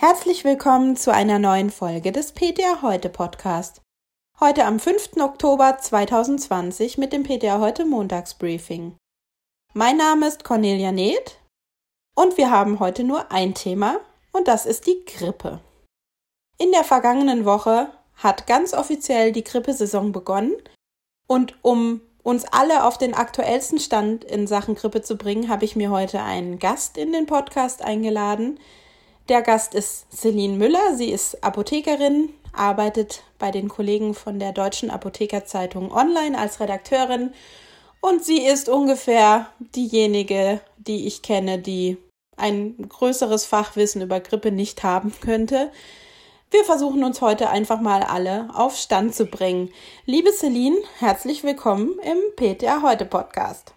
Herzlich willkommen zu einer neuen Folge des PTA Heute Podcast. Heute am 5. Oktober 2020 mit dem PTA Heute Montagsbriefing. Mein Name ist Cornelia Neth und wir haben heute nur ein Thema und das ist die Grippe. In der vergangenen Woche hat ganz offiziell die Grippesaison begonnen und um uns alle auf den aktuellsten Stand in Sachen Grippe zu bringen, habe ich mir heute einen Gast in den Podcast eingeladen, der Gast ist Celine Müller. Sie ist Apothekerin, arbeitet bei den Kollegen von der Deutschen Apothekerzeitung online als Redakteurin und sie ist ungefähr diejenige, die ich kenne, die ein größeres Fachwissen über Grippe nicht haben könnte. Wir versuchen uns heute einfach mal alle auf Stand zu bringen. Liebe Celine, herzlich willkommen im PTA Heute Podcast.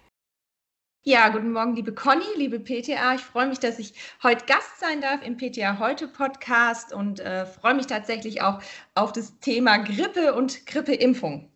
Ja, guten Morgen, liebe Conny, liebe PTA. Ich freue mich, dass ich heute Gast sein darf im PTA Heute Podcast und äh, freue mich tatsächlich auch auf das Thema Grippe und Grippeimpfung.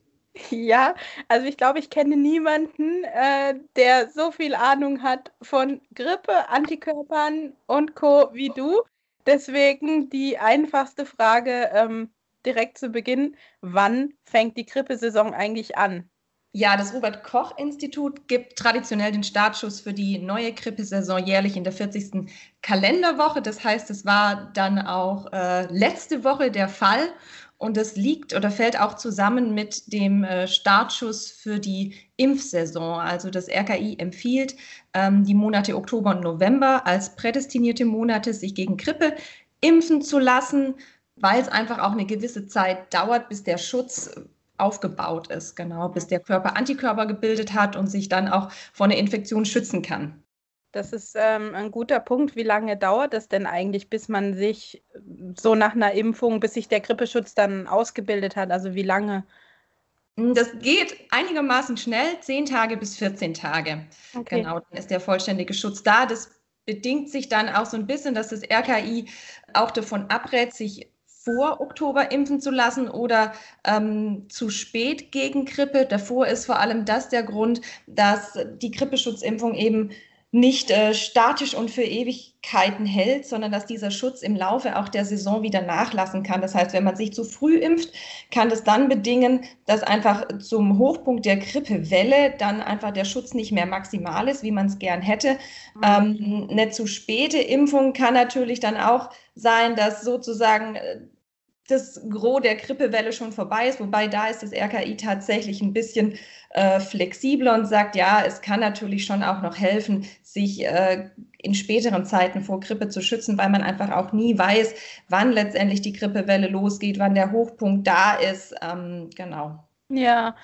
Ja, also ich glaube, ich kenne niemanden, äh, der so viel Ahnung hat von Grippe, Antikörpern und Co. wie du. Deswegen die einfachste Frage ähm, direkt zu Beginn: Wann fängt die Grippesaison eigentlich an? Ja, das Robert-Koch-Institut gibt traditionell den Startschuss für die neue Grippesaison jährlich in der 40. Kalenderwoche. Das heißt, es war dann auch äh, letzte Woche der Fall. Und das liegt oder fällt auch zusammen mit dem äh, Startschuss für die Impfsaison. Also das RKI empfiehlt, ähm, die Monate Oktober und November als prädestinierte Monate, sich gegen Grippe impfen zu lassen, weil es einfach auch eine gewisse Zeit dauert, bis der Schutz aufgebaut ist, genau, bis der Körper Antikörper gebildet hat und sich dann auch vor einer Infektion schützen kann. Das ist ähm, ein guter Punkt. Wie lange dauert es denn eigentlich, bis man sich so nach einer Impfung, bis sich der Grippeschutz dann ausgebildet hat? Also wie lange? Hm, das geht einigermaßen schnell, 10 Tage bis 14 Tage. Okay. Genau, dann ist der vollständige Schutz da. Das bedingt sich dann auch so ein bisschen, dass das RKI auch davon abrät, sich vor Oktober impfen zu lassen oder ähm, zu spät gegen Grippe. Davor ist vor allem das der Grund, dass die Grippeschutzimpfung eben nicht äh, statisch und für Ewigkeiten hält, sondern dass dieser Schutz im Laufe auch der Saison wieder nachlassen kann. Das heißt, wenn man sich zu früh impft, kann das dann bedingen, dass einfach zum Hochpunkt der Grippewelle dann einfach der Schutz nicht mehr maximal ist, wie man es gern hätte. Mhm. Ähm, eine zu späte Impfung kann natürlich dann auch sein, dass sozusagen äh, das Gros der Grippewelle schon vorbei ist, wobei da ist das RKI tatsächlich ein bisschen äh, flexibler und sagt, ja, es kann natürlich schon auch noch helfen, sich äh, in späteren Zeiten vor Grippe zu schützen, weil man einfach auch nie weiß, wann letztendlich die Grippewelle losgeht, wann der Hochpunkt da ist. Ähm, genau. Ja,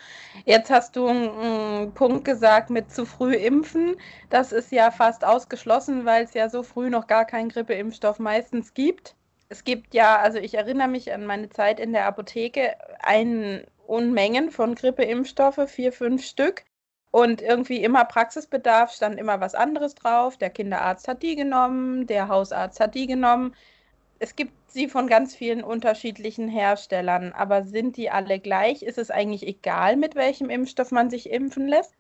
jetzt hast du einen Punkt gesagt mit zu früh impfen. Das ist ja fast ausgeschlossen, weil es ja so früh noch gar keinen Grippeimpfstoff meistens gibt es gibt ja, also ich erinnere mich an meine Zeit in der Apotheke, ein Unmengen von Grippeimpfstoffe, vier, fünf Stück. Und irgendwie immer Praxisbedarf, stand immer was anderes drauf. Der Kinderarzt hat die genommen, der Hausarzt hat die genommen. Es gibt sie von ganz vielen unterschiedlichen Herstellern, aber sind die alle gleich? Ist es eigentlich egal, mit welchem Impfstoff man sich impfen lässt?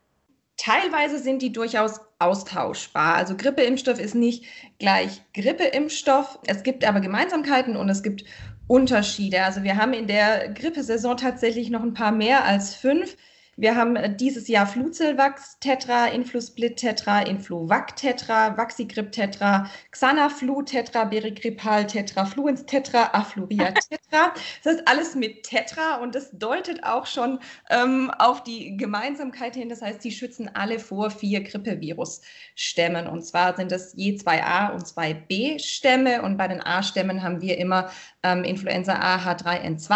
Teilweise sind die durchaus austauschbar. Also Grippeimpfstoff ist nicht gleich Grippeimpfstoff. Es gibt aber Gemeinsamkeiten und es gibt Unterschiede. Also wir haben in der Grippesaison tatsächlich noch ein paar mehr als fünf. Wir haben äh, dieses Jahr Fluzilvax Tetra, Influsplit Tetra, Influvac Tetra, Vaxigrip Tetra, Xanaflu Tetra, Berigripal Tetra, Fluens Tetra, Afluria Tetra. Das ist alles mit Tetra und das deutet auch schon ähm, auf die Gemeinsamkeit hin. Das heißt, die schützen alle vor vier Grippevirus-Stämmen. Und zwar sind es je zwei A- und zwei B-Stämme. Und bei den A-Stämmen haben wir immer ähm, Influenza A H3N2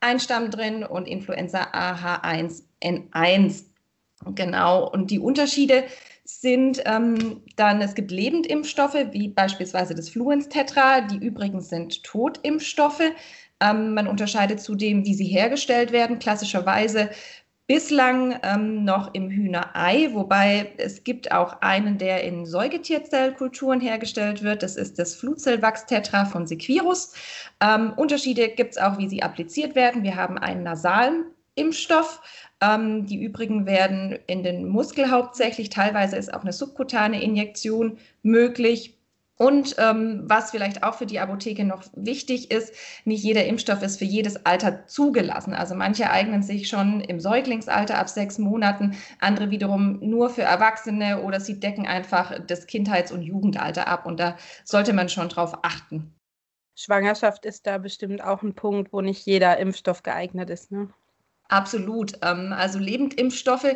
ein Stamm drin und Influenza A H1 N1. Genau, und die Unterschiede sind ähm, dann, es gibt Lebendimpfstoffe, wie beispielsweise das Fluenz-Tetra, die übrigens sind Totimpfstoffe. Ähm, man unterscheidet zudem, wie sie hergestellt werden. Klassischerweise bislang ähm, noch im Hühnerei, wobei es gibt auch einen, der in Säugetierzellkulturen hergestellt wird. Das ist das Flutzellwachs-Tetra von Sequirus. Ähm, Unterschiede gibt es auch, wie sie appliziert werden. Wir haben einen nasalen Impfstoff, ähm, die übrigen werden in den Muskel hauptsächlich. Teilweise ist auch eine subkutane Injektion möglich. Und ähm, was vielleicht auch für die Apotheke noch wichtig ist, nicht jeder Impfstoff ist für jedes Alter zugelassen. Also manche eignen sich schon im Säuglingsalter ab sechs Monaten, andere wiederum nur für Erwachsene oder sie decken einfach das Kindheits- und Jugendalter ab. Und da sollte man schon drauf achten. Schwangerschaft ist da bestimmt auch ein Punkt, wo nicht jeder Impfstoff geeignet ist. Ne? Absolut. Ähm, also Lebendimpfstoffe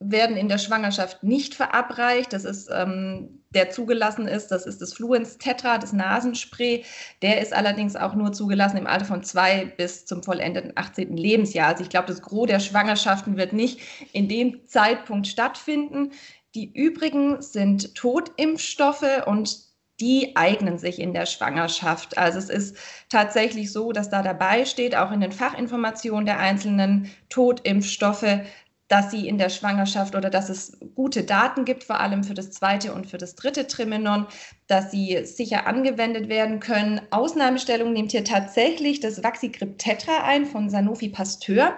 werden in der Schwangerschaft nicht verabreicht. Das ist, ähm, der zugelassen ist, das ist das Fluens Tetra, das Nasenspray. Der ist allerdings auch nur zugelassen im Alter von zwei bis zum vollendeten 18. Lebensjahr. Also ich glaube, das Gros der Schwangerschaften wird nicht in dem Zeitpunkt stattfinden. Die übrigen sind Totimpfstoffe und die eignen sich in der Schwangerschaft. Also es ist tatsächlich so, dass da dabei steht, auch in den Fachinformationen der einzelnen Totimpfstoffe, dass sie in der Schwangerschaft oder dass es gute Daten gibt, vor allem für das zweite und für das dritte Trimenon, dass sie sicher angewendet werden können. Ausnahmestellung nimmt hier tatsächlich das Vaxigrip Tetra ein von Sanofi Pasteur.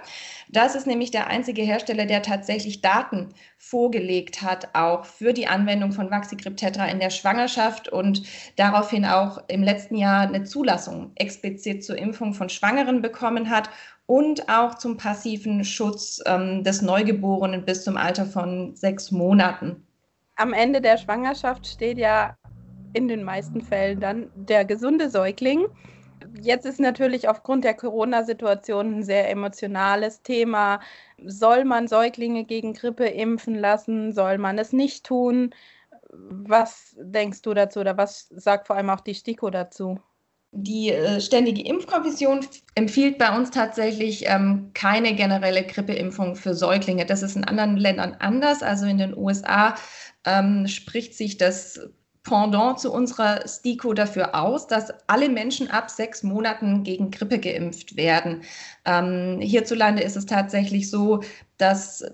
Das ist nämlich der einzige Hersteller, der tatsächlich Daten vorgelegt hat, auch für die Anwendung von Vaxigrip Tetra in der Schwangerschaft und daraufhin auch im letzten Jahr eine Zulassung explizit zur Impfung von Schwangeren bekommen hat und auch zum passiven Schutz ähm, des Neugeborenen bis zum Alter von sechs Monaten. Am Ende der Schwangerschaft steht ja in den meisten Fällen dann der gesunde Säugling. Jetzt ist natürlich aufgrund der Corona-Situation ein sehr emotionales Thema. Soll man Säuglinge gegen Grippe impfen lassen? Soll man es nicht tun? Was denkst du dazu oder was sagt vor allem auch die STIKO dazu? Die äh, Ständige Impfkommission empfiehlt bei uns tatsächlich ähm, keine generelle Grippeimpfung für Säuglinge. Das ist in anderen Ländern anders. Also in den USA ähm, spricht sich das Pendant zu unserer STIKO dafür aus, dass alle Menschen ab sechs Monaten gegen Grippe geimpft werden. Ähm, hierzulande ist es tatsächlich so, dass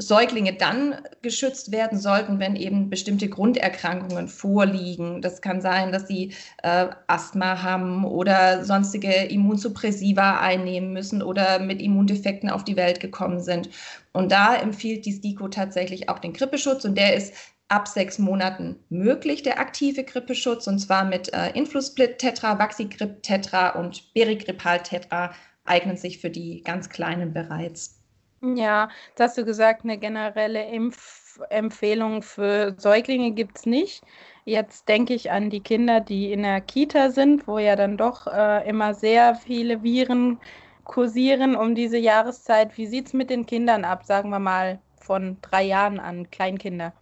Säuglinge dann geschützt werden sollten, wenn eben bestimmte Grunderkrankungen vorliegen. Das kann sein, dass sie äh, Asthma haben oder sonstige Immunsuppressiva einnehmen müssen oder mit Immundefekten auf die Welt gekommen sind. Und da empfiehlt die STIKO tatsächlich auch den Grippeschutz und der ist ab sechs Monaten möglich, der aktive Grippeschutz, und zwar mit äh, Influsplit Tetra, Vaxigrip Tetra und Berigripal Tetra eignen sich für die ganz Kleinen bereits. Ja, das hast du gesagt, eine generelle Impfempfehlung für Säuglinge gibt es nicht. Jetzt denke ich an die Kinder, die in der Kita sind, wo ja dann doch äh, immer sehr viele Viren kursieren um diese Jahreszeit. Wie sieht es mit den Kindern ab, sagen wir mal von drei Jahren an, Kleinkinder?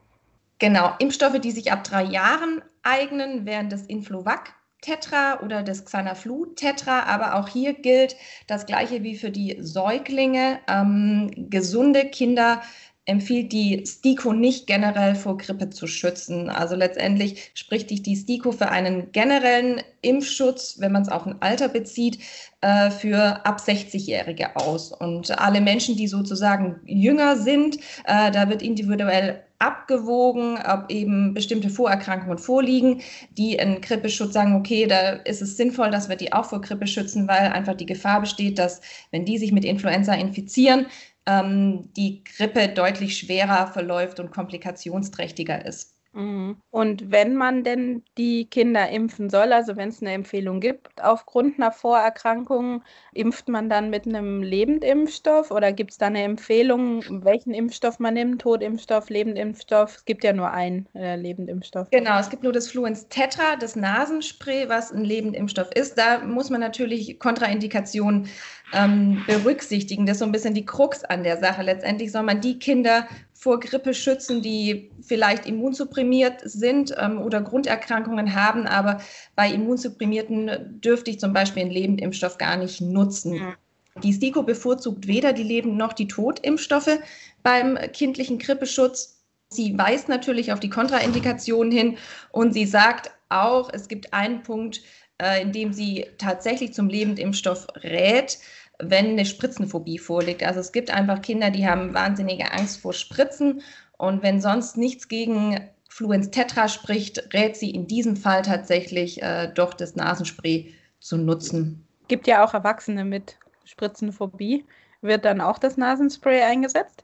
Genau, Impfstoffe, die sich ab drei Jahren eignen, wären das Influvac, Tetra oder das Xanaflu Tetra, aber auch hier gilt das gleiche wie für die Säuglinge. Ähm, gesunde Kinder empfiehlt die STIKO nicht generell vor Grippe zu schützen. Also letztendlich spricht sich die STIKO für einen generellen Impfschutz, wenn man es auf ein Alter bezieht, äh, für ab 60-Jährige aus. Und alle Menschen, die sozusagen jünger sind, äh, da wird individuell abgewogen, ob eben bestimmte Vorerkrankungen vorliegen, die einen Grippeschutz sagen, okay, da ist es sinnvoll, dass wir die auch vor Grippe schützen, weil einfach die Gefahr besteht, dass wenn die sich mit Influenza infizieren, die Grippe deutlich schwerer verläuft und komplikationsträchtiger ist. Mhm. Und wenn man denn die Kinder impfen soll, also wenn es eine Empfehlung gibt, aufgrund einer Vorerkrankung, impft man dann mit einem Lebendimpfstoff oder gibt es da eine Empfehlung, welchen Impfstoff man nimmt? Totimpfstoff, Lebendimpfstoff? Es gibt ja nur einen äh, Lebendimpfstoff. Genau, es gibt nur das Fluens Tetra, das Nasenspray, was ein Lebendimpfstoff ist. Da muss man natürlich Kontraindikationen ähm, berücksichtigen. Das ist so ein bisschen die Krux an der Sache. Letztendlich soll man die Kinder vor Grippe schützen, die vielleicht immunsupprimiert sind ähm, oder Grunderkrankungen haben, aber bei Immunsupprimierten dürfte ich zum Beispiel einen Lebendimpfstoff gar nicht nutzen. Die STIKO bevorzugt weder die Leben- noch die Totimpfstoffe beim kindlichen Grippeschutz. Sie weist natürlich auf die Kontraindikationen hin und sie sagt auch, es gibt einen Punkt, äh, in dem sie tatsächlich zum Lebendimpfstoff rät, wenn eine Spritzenphobie vorliegt. Also es gibt einfach Kinder, die haben wahnsinnige Angst vor Spritzen und wenn sonst nichts gegen Fluens Tetra spricht, rät sie in diesem Fall tatsächlich äh, doch das Nasenspray zu nutzen. Gibt ja auch Erwachsene mit Spritzenphobie. Wird dann auch das Nasenspray eingesetzt?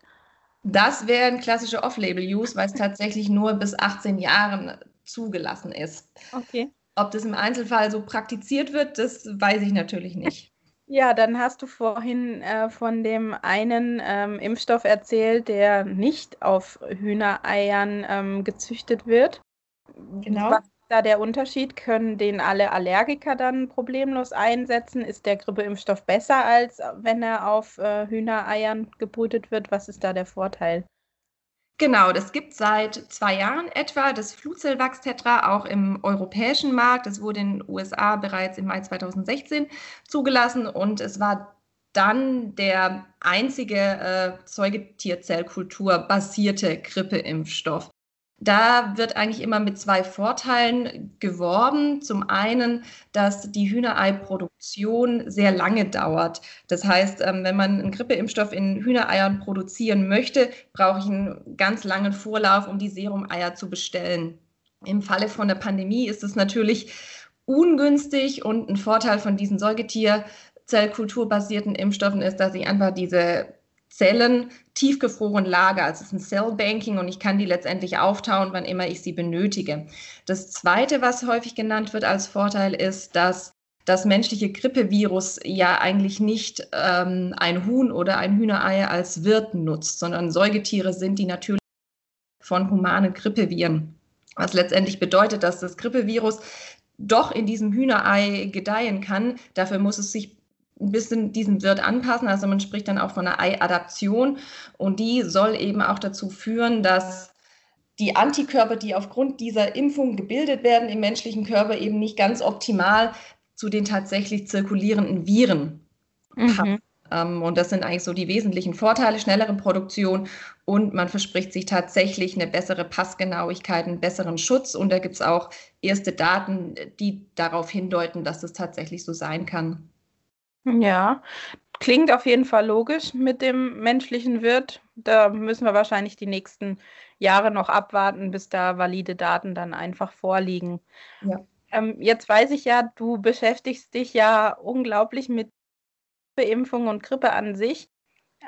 Das wäre ein klassischer Off-Label-Use, weil es tatsächlich nur bis 18 Jahren zugelassen ist. Okay. Ob das im Einzelfall so praktiziert wird, das weiß ich natürlich nicht. Ja, dann hast du vorhin äh, von dem einen ähm, Impfstoff erzählt, der nicht auf Hühnereiern ähm, gezüchtet wird. Genau. Was ist da der Unterschied? Können den alle Allergiker dann problemlos einsetzen? Ist der Grippeimpfstoff besser, als wenn er auf äh, Hühnereiern gebrütet wird? Was ist da der Vorteil? Genau, das gibt seit zwei Jahren etwa das Flutzellwachs-Tetra auch im europäischen Markt. Das wurde in den USA bereits im Mai 2016 zugelassen und es war dann der einzige äh, Säugetierzellkultur basierte Grippeimpfstoff. Da wird eigentlich immer mit zwei Vorteilen geworben. Zum einen, dass die Hühnereiproduktion sehr lange dauert. Das heißt, ähm, wenn man einen Grippeimpfstoff in Hühnereiern produzieren möchte, brauche ich einen ganz langen Vorlauf, um die Serumeier zu bestellen. Im Falle von der Pandemie ist es natürlich ungünstig und ein Vorteil von diesen Säugetierzellkulturbasierten Impfstoffen ist, dass ich einfach diese Zellen tiefgefroren lagere. Also es ist ein Cellbanking und ich kann die letztendlich auftauen, wann immer ich sie benötige. Das Zweite, was häufig genannt wird als Vorteil, ist, dass das menschliche Grippevirus ja eigentlich nicht ähm, ein Huhn oder ein Hühnerei als Wirt nutzt, sondern Säugetiere sind, die natürlich von humanen Grippeviren. Was letztendlich bedeutet, dass das Grippevirus doch in diesem Hühnerei gedeihen kann. Dafür muss es sich ein bisschen diesem Wirt anpassen. Also man spricht dann auch von einer Ei-Adaption und die soll eben auch dazu führen, dass die Antikörper, die aufgrund dieser Impfung gebildet werden im menschlichen Körper, eben nicht ganz optimal zu den tatsächlich zirkulierenden Viren passen. Mhm. Ähm, und das sind eigentlich so die wesentlichen Vorteile, schnellere Produktion und man verspricht sich tatsächlich eine bessere Passgenauigkeit, einen besseren Schutz. Und da gibt es auch erste Daten, die darauf hindeuten, dass das tatsächlich so sein kann. Ja, klingt auf jeden Fall logisch mit dem menschlichen Wirt. Da müssen wir wahrscheinlich die nächsten Jahre noch abwarten, bis da valide Daten dann einfach vorliegen. Ja. Ähm, jetzt weiß ich ja, du beschäftigst dich ja unglaublich mit Beimpfung und Grippe an sich.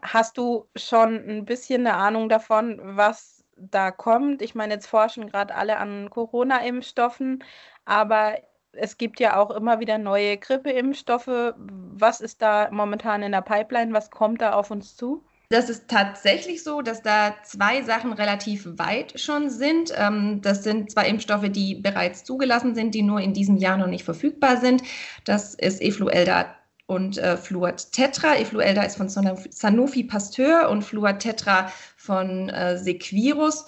Hast du schon ein bisschen eine Ahnung davon, was da kommt? Ich meine, jetzt forschen gerade alle an Corona-Impfstoffen, aber es gibt ja auch immer wieder neue Grippeimpfstoffe. Was ist da momentan in der Pipeline? Was kommt da auf uns zu? Das ist tatsächlich so, dass da zwei Sachen relativ weit schon sind. Ähm, das sind zwei Impfstoffe, die bereits zugelassen sind, die nur in diesem Jahr noch nicht verfügbar sind. Das ist Efluelda und äh, Fluat Tetra. Efluelda ist von Sanofi Pasteur und Fluat Tetra von äh, Sequirus.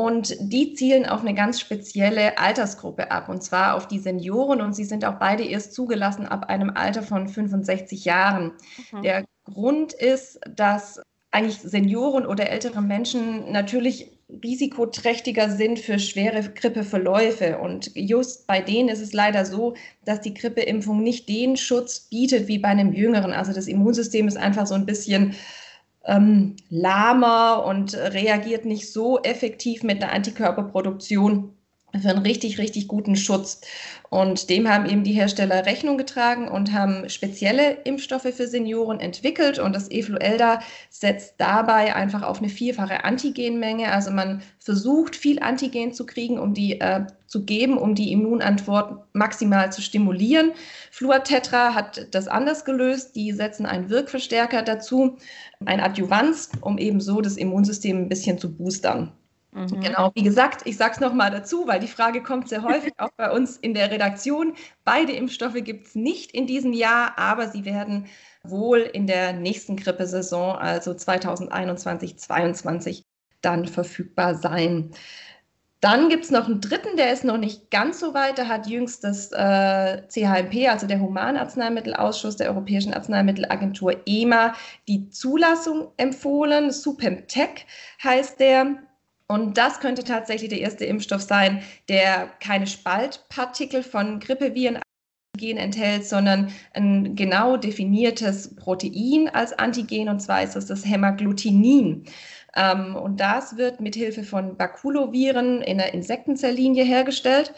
Und die zielen auf eine ganz spezielle Altersgruppe ab, und zwar auf die Senioren. Und sie sind auch beide erst zugelassen ab einem Alter von 65 Jahren. Mhm. Der Grund ist, dass eigentlich Senioren oder ältere Menschen natürlich risikoträchtiger sind für schwere Grippeverläufe. Und just bei denen ist es leider so, dass die Grippeimpfung nicht den Schutz bietet wie bei einem Jüngeren. Also das Immunsystem ist einfach so ein bisschen ähm, lahmer und reagiert nicht so effektiv mit der Antikörperproduktion für einen richtig, richtig guten Schutz. Und dem haben eben die Hersteller Rechnung getragen und haben spezielle Impfstoffe für Senioren entwickelt. Und das Efluelda setzt dabei einfach auf eine vierfache Antigenmenge. Also man versucht, viel Antigen zu kriegen, um die äh, zu geben, um die Immunantwort maximal zu stimulieren. Fluatetra hat das anders gelöst. Die setzen einen Wirkverstärker dazu, ein Adjuvanz, um eben so das Immunsystem ein bisschen zu boostern. Mhm. Genau, wie gesagt, ich sage es nochmal dazu, weil die Frage kommt sehr häufig auch bei uns in der Redaktion. Beide Impfstoffe gibt es nicht in diesem Jahr, aber sie werden wohl in der nächsten Grippesaison, also 2021, 2022, dann verfügbar sein. Dann gibt es noch einen dritten, der ist noch nicht ganz so weit. Da hat jüngst das äh, CHMP, also der Humanarzneimittelausschuss der Europäischen Arzneimittelagentur EMA, die Zulassung empfohlen. Supemtec heißt der. Und das könnte tatsächlich der erste Impfstoff sein, der keine Spaltpartikel von Grippeviren enthält, sondern ein genau definiertes Protein als Antigen, und zwar ist das das Hämagglutinin. Ähm, und das wird mit Hilfe von Bakuloviren in der Insektenzellinie hergestellt.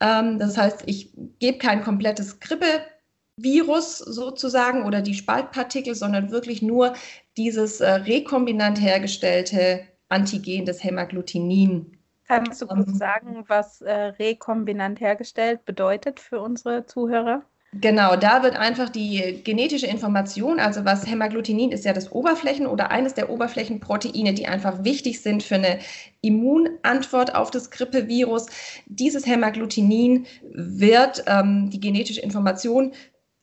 Ähm, das heißt, ich gebe kein komplettes Grippevirus sozusagen oder die Spaltpartikel, sondern wirklich nur dieses äh, rekombinant hergestellte Antigen, das Hämagglutinin. Kannst du kurz sagen, was äh, rekombinant hergestellt bedeutet für unsere Zuhörer? Genau, da wird einfach die genetische Information, also was Hämagglutinin ist ja das Oberflächen oder eines der Oberflächenproteine, die einfach wichtig sind für eine Immunantwort auf das Grippevirus. Dieses Hämagglutinin wird ähm, die genetische Information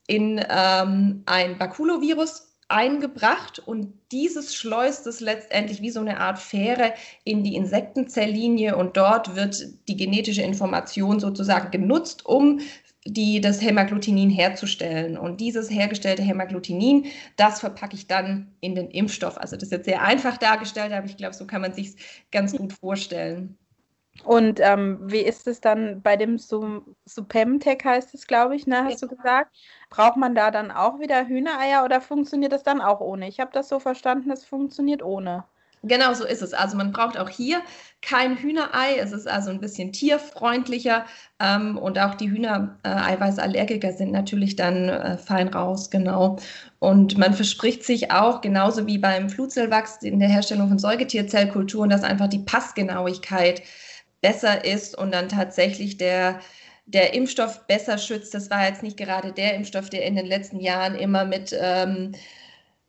in ähm, ein Bakulovirus eingebracht und dieses schleust es letztendlich wie so eine Art Fähre in die Insektenzellinie und dort wird die genetische Information sozusagen genutzt, um die, das Hämagglutinin herzustellen. Und dieses hergestellte Hämagglutinin, das verpacke ich dann in den Impfstoff. Also das ist jetzt sehr einfach dargestellt, aber ich glaube, so kann man sich ganz gut vorstellen. Und ähm, wie ist es dann bei dem Supemtech heißt es, glaube ich, ne, hast ja. du gesagt? Braucht man da dann auch wieder Hühnereier oder funktioniert das dann auch ohne? Ich habe das so verstanden, es funktioniert ohne. Genau so ist es. Also man braucht auch hier kein Hühnerei. Es ist also ein bisschen tierfreundlicher ähm, und auch die Hühnereiweißallergiker sind natürlich dann äh, fein raus, genau. Und man verspricht sich auch, genauso wie beim Flutzellwachs in der Herstellung von Säugetierzellkulturen, dass einfach die Passgenauigkeit besser ist und dann tatsächlich der der Impfstoff besser schützt. Das war jetzt nicht gerade der Impfstoff, der in den letzten Jahren immer mit ähm,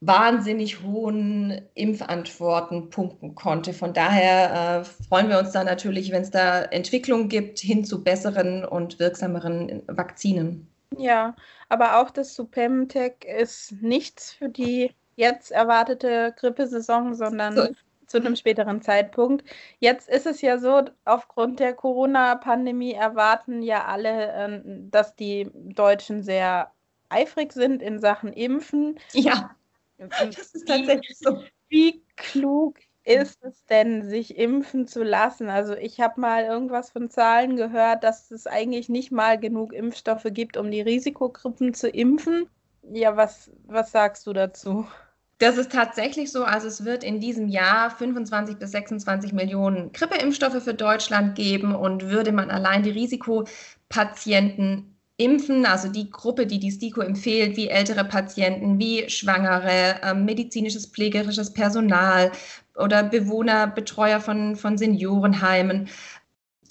wahnsinnig hohen Impfantworten punkten konnte. Von daher äh, freuen wir uns da natürlich, wenn es da Entwicklungen gibt hin zu besseren und wirksameren Vakzinen. Ja, aber auch das Supemtech ist nichts für die jetzt erwartete Grippesaison, sondern so. Zu einem späteren Zeitpunkt. Jetzt ist es ja so, aufgrund der Corona-Pandemie erwarten ja alle, äh, dass die Deutschen sehr eifrig sind in Sachen Impfen. Ja. Das ist tatsächlich so. Wie klug ist es denn, sich impfen zu lassen? Also ich habe mal irgendwas von Zahlen gehört, dass es eigentlich nicht mal genug Impfstoffe gibt, um die Risikogruppen zu impfen. Ja, was, was sagst du dazu? Das ist tatsächlich so. Also es wird in diesem Jahr 25 bis 26 Millionen Grippeimpfstoffe für Deutschland geben und würde man allein die Risikopatienten Impfen, also die Gruppe, die die STIKO empfiehlt, wie ältere Patienten, wie Schwangere, äh, medizinisches, pflegerisches Personal oder Bewohner, Betreuer von, von Seniorenheimen,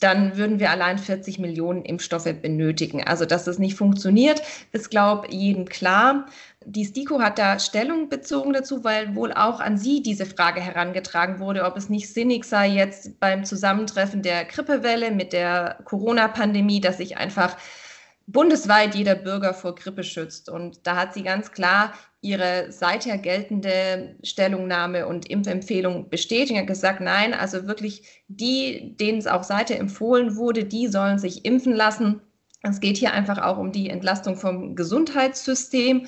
dann würden wir allein 40 Millionen Impfstoffe benötigen. Also, dass das nicht funktioniert, ist, glaube ich, jedem klar. Die STIKO hat da Stellung bezogen dazu, weil wohl auch an sie diese Frage herangetragen wurde, ob es nicht sinnig sei, jetzt beim Zusammentreffen der Grippewelle mit der Corona-Pandemie, dass sich einfach bundesweit jeder Bürger vor Grippe schützt. Und da hat sie ganz klar ihre seither geltende Stellungnahme und Impfempfehlung bestätigt und gesagt, nein, also wirklich die, denen es auch seither empfohlen wurde, die sollen sich impfen lassen. Es geht hier einfach auch um die Entlastung vom Gesundheitssystem.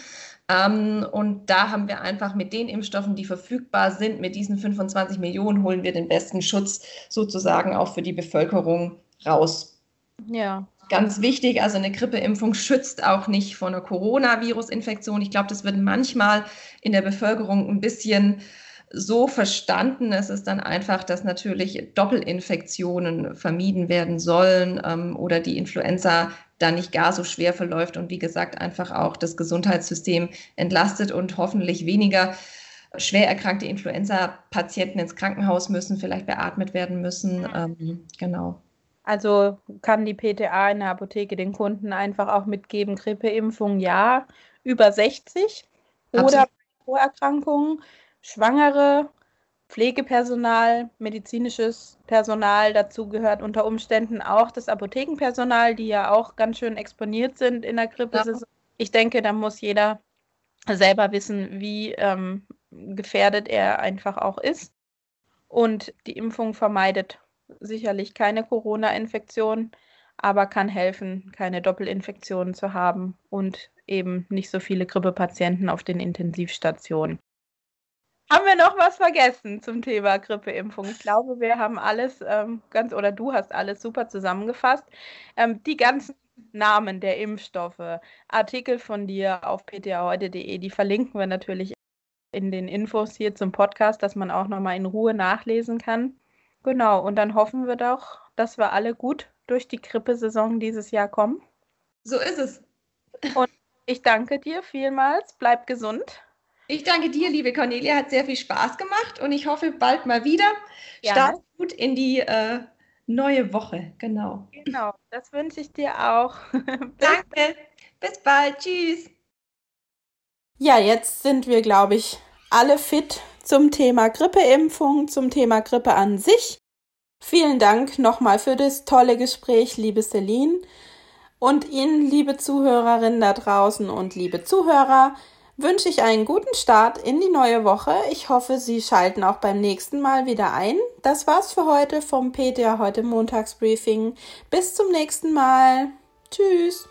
Ähm, und da haben wir einfach mit den Impfstoffen, die verfügbar sind, mit diesen 25 Millionen holen wir den besten Schutz sozusagen auch für die Bevölkerung raus. Ja, Ganz wichtig, also eine Grippeimpfung schützt auch nicht vor einer Coronavirus-Infektion. Ich glaube, das wird manchmal in der Bevölkerung ein bisschen so verstanden. Es ist dann einfach, dass natürlich Doppelinfektionen vermieden werden sollen ähm, oder die Influenza dann nicht gar so schwer verläuft und wie gesagt einfach auch das Gesundheitssystem entlastet und hoffentlich weniger schwer erkrankte Influenza-Patienten ins Krankenhaus müssen, vielleicht beatmet werden müssen. Ähm, genau. Also kann die PTA in der Apotheke den Kunden einfach auch mitgeben, Grippeimpfung ja, über 60 Absolut. oder Vorerkrankungen, Schwangere, Pflegepersonal, medizinisches Personal, dazu gehört unter Umständen auch das Apothekenpersonal, die ja auch ganz schön exponiert sind in der Grippe. Ja. Ich denke, da muss jeder selber wissen, wie ähm, gefährdet er einfach auch ist. Und die Impfung vermeidet sicherlich keine Corona-Infektion, aber kann helfen, keine Doppelinfektionen zu haben und eben nicht so viele Grippepatienten auf den Intensivstationen. Haben wir noch was vergessen zum Thema Grippeimpfung? Ich glaube, wir haben alles ähm, ganz, oder du hast alles super zusammengefasst. Ähm, die ganzen Namen der Impfstoffe, Artikel von dir auf ptaheute.de, die verlinken wir natürlich in den Infos hier zum Podcast, dass man auch nochmal in Ruhe nachlesen kann. Genau, und dann hoffen wir doch, dass wir alle gut durch die Grippesaison dieses Jahr kommen. So ist es. Und ich danke dir vielmals. Bleib gesund. Ich danke dir, liebe Cornelia. Hat sehr viel Spaß gemacht und ich hoffe bald mal wieder. Ja. Start gut in die äh, neue Woche. Genau. Genau, das wünsche ich dir auch. Danke. Bis bald. Tschüss. Ja, jetzt sind wir, glaube ich, alle fit zum Thema Grippeimpfung, zum Thema Grippe an sich. Vielen Dank nochmal für das tolle Gespräch, liebe Celine. Und Ihnen, liebe Zuhörerinnen da draußen und liebe Zuhörer, wünsche ich einen guten Start in die neue Woche. Ich hoffe, Sie schalten auch beim nächsten Mal wieder ein. Das war's für heute vom PTA heute Montagsbriefing. Bis zum nächsten Mal. Tschüss.